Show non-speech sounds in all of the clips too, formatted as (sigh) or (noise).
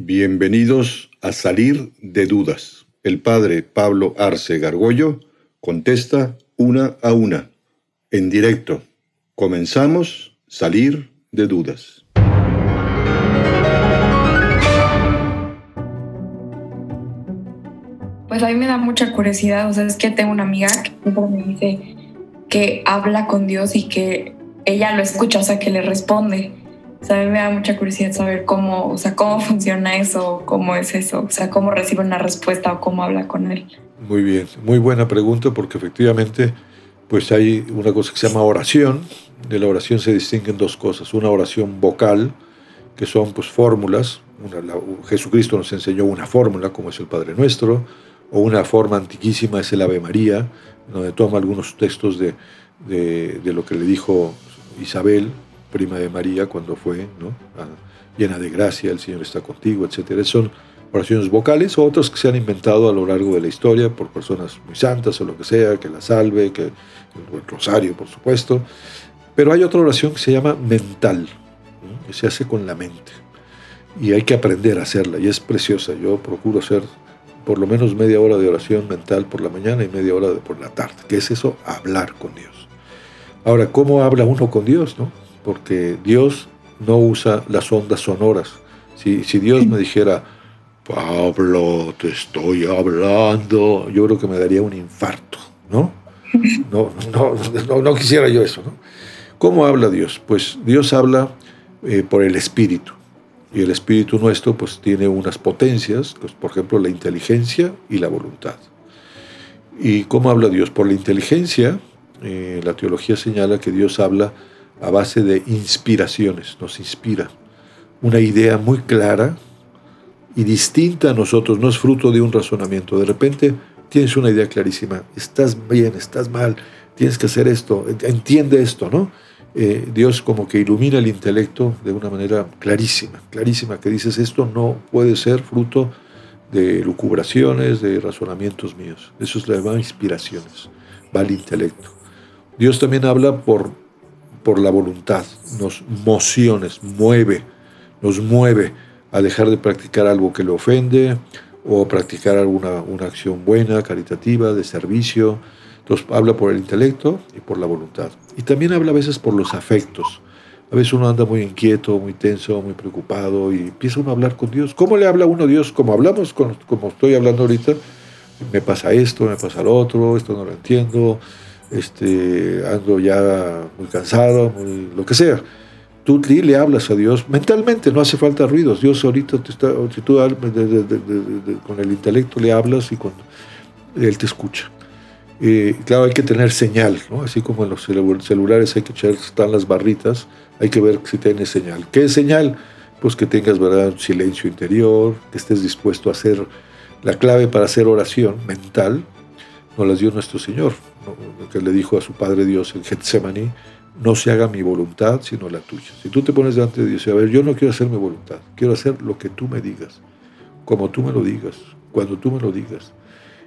Bienvenidos a Salir de Dudas. El padre Pablo Arce Gargollo contesta una a una, en directo. Comenzamos Salir de Dudas. Pues a mí me da mucha curiosidad, o sea, es que tengo una amiga que siempre me dice que habla con Dios y que ella lo escucha, o sea, que le responde. O a me da mucha curiosidad saber cómo, o sea, cómo (laughs) funciona eso, cómo es eso, o sea, cómo recibe una respuesta o cómo habla con él. Muy bien, muy buena pregunta porque efectivamente pues hay una cosa que se llama oración. De la oración se distinguen dos cosas. Una oración vocal, que son pues fórmulas. Jesucristo nos enseñó una fórmula, como es el Padre Nuestro, o una forma antiquísima es el Ave María, donde toma algunos textos de, de lo que le dijo Isabel, prima de María, cuando fue, ¿no? llena de gracia, el Señor está contigo, etc. Son oraciones vocales o otras que se han inventado a lo largo de la historia por personas muy santas o lo que sea, que la salve, que el rosario, por supuesto. Pero hay otra oración que se llama mental, que se hace con la mente. Y hay que aprender a hacerla, y es preciosa. Yo procuro hacer por lo menos media hora de oración mental por la mañana y media hora de por la tarde. ¿Qué es eso? Hablar con Dios. Ahora, ¿cómo habla uno con Dios? No? Porque Dios no usa las ondas sonoras. Si, Dios me dijera, Pablo, te estoy hablando, yo creo que me daría un infarto, ¿no? No, no, no, no quisiera yo eso, ¿no? ¿Cómo habla Dios? Pues Dios habla eh, por el Espíritu. Y el Espíritu nuestro pues tiene unas potencias, pues, por ejemplo la inteligencia y la voluntad. ¿Y cómo habla Dios? Por la inteligencia, eh, la teología señala que Dios habla a base de inspiraciones, nos inspira. Una idea muy clara y distinta a nosotros, no es fruto de un razonamiento. De repente tienes una idea clarísima, estás bien, estás mal, tienes que hacer esto, entiende esto, ¿no? Eh, Dios como que ilumina el intelecto de una manera clarísima, clarísima, que dices esto no puede ser fruto de lucubraciones, de razonamientos míos. Eso es la inspiraciones, va al intelecto. Dios también habla por por la voluntad, nos mociones, mueve, nos mueve a dejar de practicar algo que le ofende o practicar alguna una acción buena, caritativa, de servicio. Entonces habla por el intelecto y por la voluntad. Y también habla a veces por los afectos. A veces uno anda muy inquieto, muy tenso, muy preocupado y empieza uno a hablar con Dios. ¿Cómo le habla uno a Dios? Como hablamos, como estoy hablando ahorita, me pasa esto, me pasa lo otro, esto no lo entiendo, este, ando ya muy cansado, muy, lo que sea. Tú le hablas a Dios mentalmente, no hace falta ruidos. Dios ahorita te está, si tú con el intelecto le hablas y con, Él te escucha. Eh, claro, hay que tener señal, ¿no? así como en los celulares hay que echar, están las barritas, hay que ver si tienes señal. ¿Qué es señal? Pues que tengas ¿verdad? un silencio interior, que estés dispuesto a hacer la clave para hacer oración mental, nos las dio nuestro Señor que le dijo a su Padre Dios en Getsemaní, no se haga mi voluntad, sino la tuya. Si tú te pones delante de Dios y a ver, yo no quiero hacer mi voluntad, quiero hacer lo que tú me digas, como tú me lo digas, cuando tú me lo digas.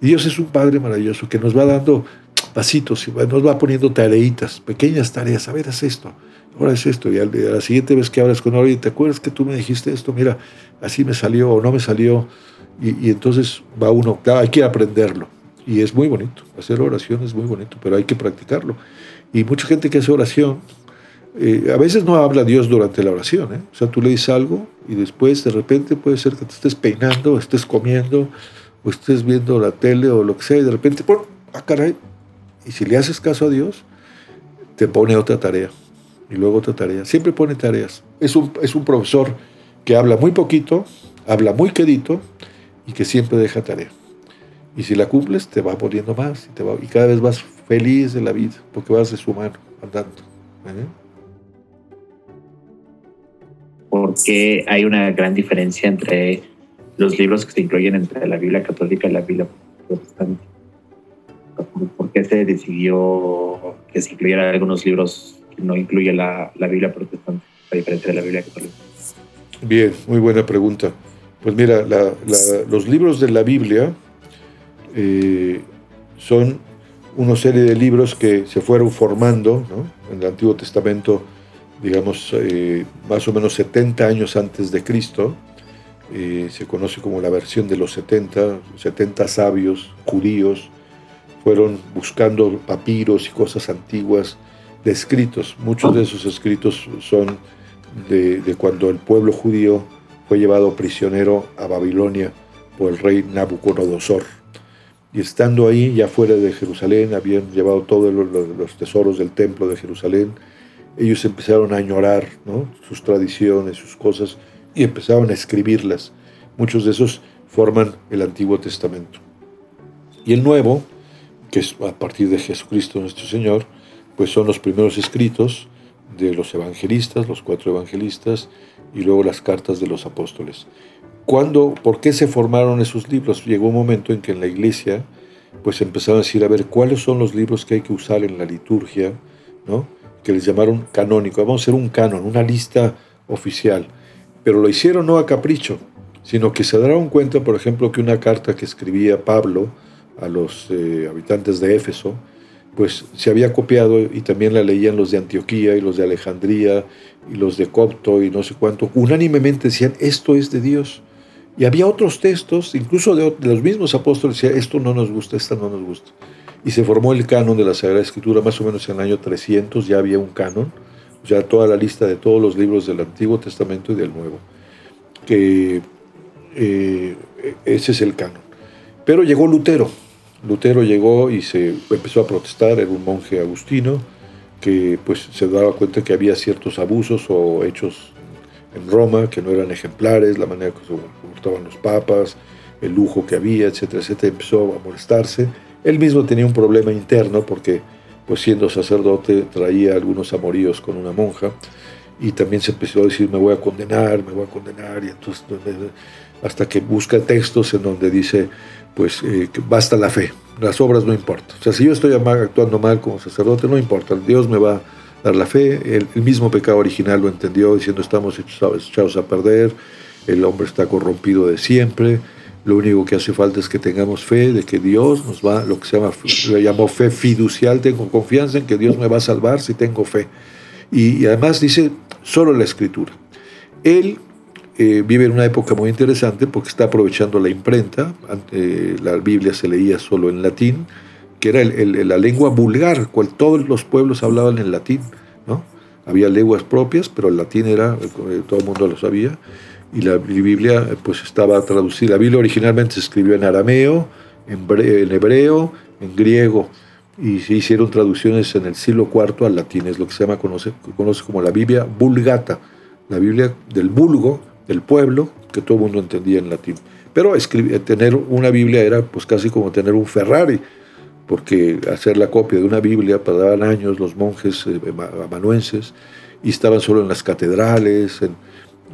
Dios es un Padre maravilloso que nos va dando pasitos, nos va poniendo tareitas, pequeñas tareas. A ver, haz esto, ahora es esto. Y a la siguiente vez que hablas con alguien, ¿te acuerdas que tú me dijiste esto? Mira, así me salió o no me salió. Y, y entonces va uno, claro, hay que aprenderlo. Y es muy bonito, hacer oración es muy bonito, pero hay que practicarlo. Y mucha gente que hace oración, eh, a veces no habla Dios durante la oración. ¿eh? O sea, tú le dices algo y después de repente puede ser que te estés peinando, estés comiendo, o estés viendo la tele o lo que sea, y de repente, ¡pum! ¡ah, caray! Y si le haces caso a Dios, te pone otra tarea. Y luego otra tarea. Siempre pone tareas. Es un, es un profesor que habla muy poquito, habla muy quedito y que siempre deja tarea. Y si la cumples, te va poniendo más y, te va, y cada vez vas feliz de la vida, porque vas de su mano andando. ¿eh? Porque hay una gran diferencia entre los libros que se incluyen entre la Biblia católica y la Biblia protestante. ¿Por qué se decidió que se incluyeran algunos libros que no incluye la, la Biblia protestante, a diferencia de la Biblia católica? Bien, muy buena pregunta. Pues mira, los libros de la Biblia eh, son una serie de libros que se fueron formando en el Antiguo Testamento, digamos, eh, más o menos 70 años antes de Cristo, eh, se conoce como la versión de los 70, 70 sabios judíos fueron buscando papiros y cosas antiguas de escritos. Muchos de esos escritos son de, de cuando el pueblo judío fue llevado prisionero a Babilonia por el rey Nabucodonosor. Y estando ahí, ya fuera de Jerusalén, habían llevado todos los, tesoros del templo de Jerusalén. Ellos empezaron a añorar ¿no? sus tradiciones, sus cosas, y empezaron a escribirlas. Muchos de esos forman el Antiguo Testamento. Y el Nuevo, que es a partir de Jesucristo nuestro Señor, pues son los primeros escritos de los evangelistas, los cuatro evangelistas, y luego las cartas de los apóstoles. ¿Cuándo, ¿Por qué se formaron esos libros? Llegó un momento en que en la iglesia pues empezaron a decir, a ver, ¿cuáles son los libros que hay que usar en la liturgia? ¿no? Que les llamaron canónico. Vamos a hacer un canon, una lista oficial. Pero lo hicieron no a capricho, sino que se dieron cuenta, por ejemplo, que una carta que escribía Pablo a los eh, habitantes de Éfeso, pues se había copiado y también la leían los de Antioquía y los de Alejandría y los de Copto y no sé cuánto. Unánimemente decían, esto es de Dios. Y había otros textos, incluso de, los mismos apóstoles, decían, esto no nos gusta, esto no nos gusta. Y se formó el canon de la Sagrada Escritura, más o menos en el año 300 ya había un canon, ya toda la lista de todos los libros del Antiguo Testamento y del Nuevo. Que eh, ese es el canon. Pero llegó Lutero. Lutero llegó y se empezó a protestar, era un monje agustino que pues se daba cuenta que había ciertos abusos o hechos en Roma que no eran ejemplares, la manera que se comportaban los papas, el lujo que había, etcétera, etcétera, empezó a molestarse. Él mismo tenía un problema interno porque, pues siendo sacerdote, traía algunos amoríos con una monja y también se empezó a decir, me voy a condenar, me voy a condenar, y entonces hasta que busca textos en donde dice, pues eh, basta la fe, las obras no importan. O sea, si yo estoy actuando mal como sacerdote, no importa, Dios me va dar la fe. El, mismo pecado original lo entendió diciendo estamos echados a perder, el hombre está corrompido de siempre. Lo único que hace falta es que tengamos fe de que Dios nos va, lo que se llama, le llamó fe fiducial, tengo confianza en que Dios me va a salvar si tengo fe. Y, además dice solo la escritura. Él eh, vive en una época muy interesante porque está aprovechando la imprenta, eh, la Biblia se leía solo en latín, que era la lengua vulgar, cual todos los pueblos hablaban en latín, ¿no? Había lenguas propias, pero el latín era, eh, todo el mundo lo sabía, y la Biblia pues estaba traducida. La Biblia originalmente se escribió en arameo, en, hebreo, en griego, y se hicieron traducciones en el siglo IV al latín, es lo que se llama, conoce, conoce como la Biblia vulgata, la Biblia del vulgo, del pueblo, que todo el mundo entendía en latín. Pero escribir, tener una Biblia era pues casi como tener un Ferrari, porque hacer la copia de una Biblia tardaban años los monjes eh, amanuenses y estaban solo en las catedrales, en,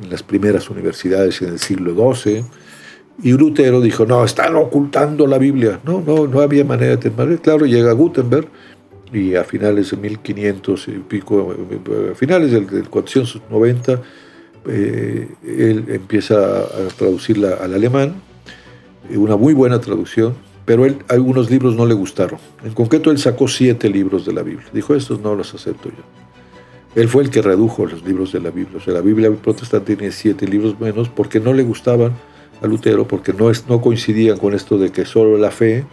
las primeras universidades en el siglo XII. Y Lutero dijo, no, están ocultando la Biblia. No, no, no había manera de tener. Claro, llega Gutenberg y a finales de 1500 y pico, a finales del, 490, eh, él empieza a traducirla al alemán, una muy buena traducción, pero él, algunos libros no le gustaron. En concreto, él sacó siete libros de la Biblia. Dijo, estos no los acepto yo. Él fue el que redujo los libros de la Biblia. O sea, la Biblia protestante tiene siete libros menos porque no le gustaban a Lutero, porque no, coincidían con esto de que solo la fe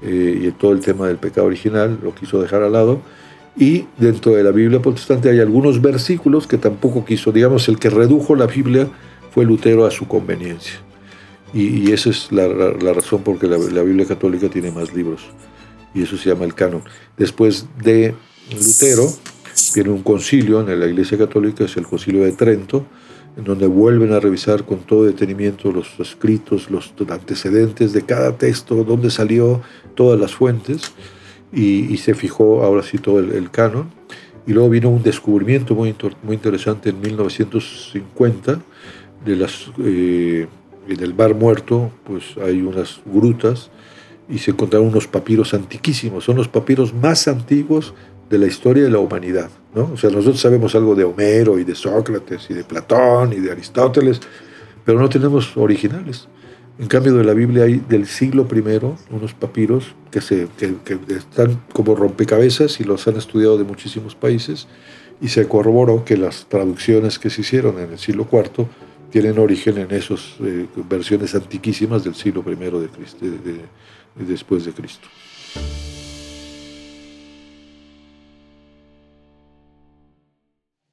eh, y todo el tema del pecado original lo quiso dejar al lado. Y dentro de la Biblia protestante hay algunos versículos que tampoco quiso. Digamos, el que redujo la Biblia fue Lutero a su conveniencia. Y, esa es la, razón por que la, Biblia católica tiene más libros. Y eso se llama el canon. Después de Lutero, viene un concilio en la Iglesia Católica, es el concilio de Trento, en donde vuelven a revisar con todo detenimiento los escritos, los antecedentes de cada texto, dónde salió, todas las fuentes, y, se fijó ahora sí todo el, canon. Y luego vino un descubrimiento muy, muy interesante en 1950 de las eh, en el Bar Muerto, pues hay unas grutas y se encontraron unos papiros antiquísimos. Son los papiros más antiguos de la historia de la humanidad. ¿no? O sea, nosotros sabemos algo de Homero y de Sócrates y de Platón y de Aristóteles, pero no tenemos originales. En cambio, de la Biblia hay del siglo I unos papiros que, se, que, que están como rompecabezas y los han estudiado de muchísimos países y se corroboró que las traducciones que se hicieron en el siglo IV tienen origen en esas eh, versiones antiquísimas del siglo I de Cristo, después de Cristo.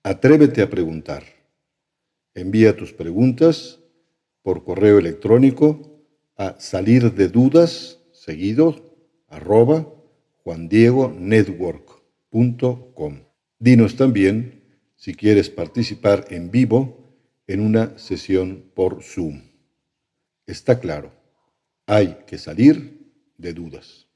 Atrévete a preguntar. Envía tus preguntas por correo electrónico a salir de dudas seguido arroba juandiegonetwork.com. Dinos también si quieres participar en vivo en una sesión por Zoom. Está claro, hay que salir de dudas.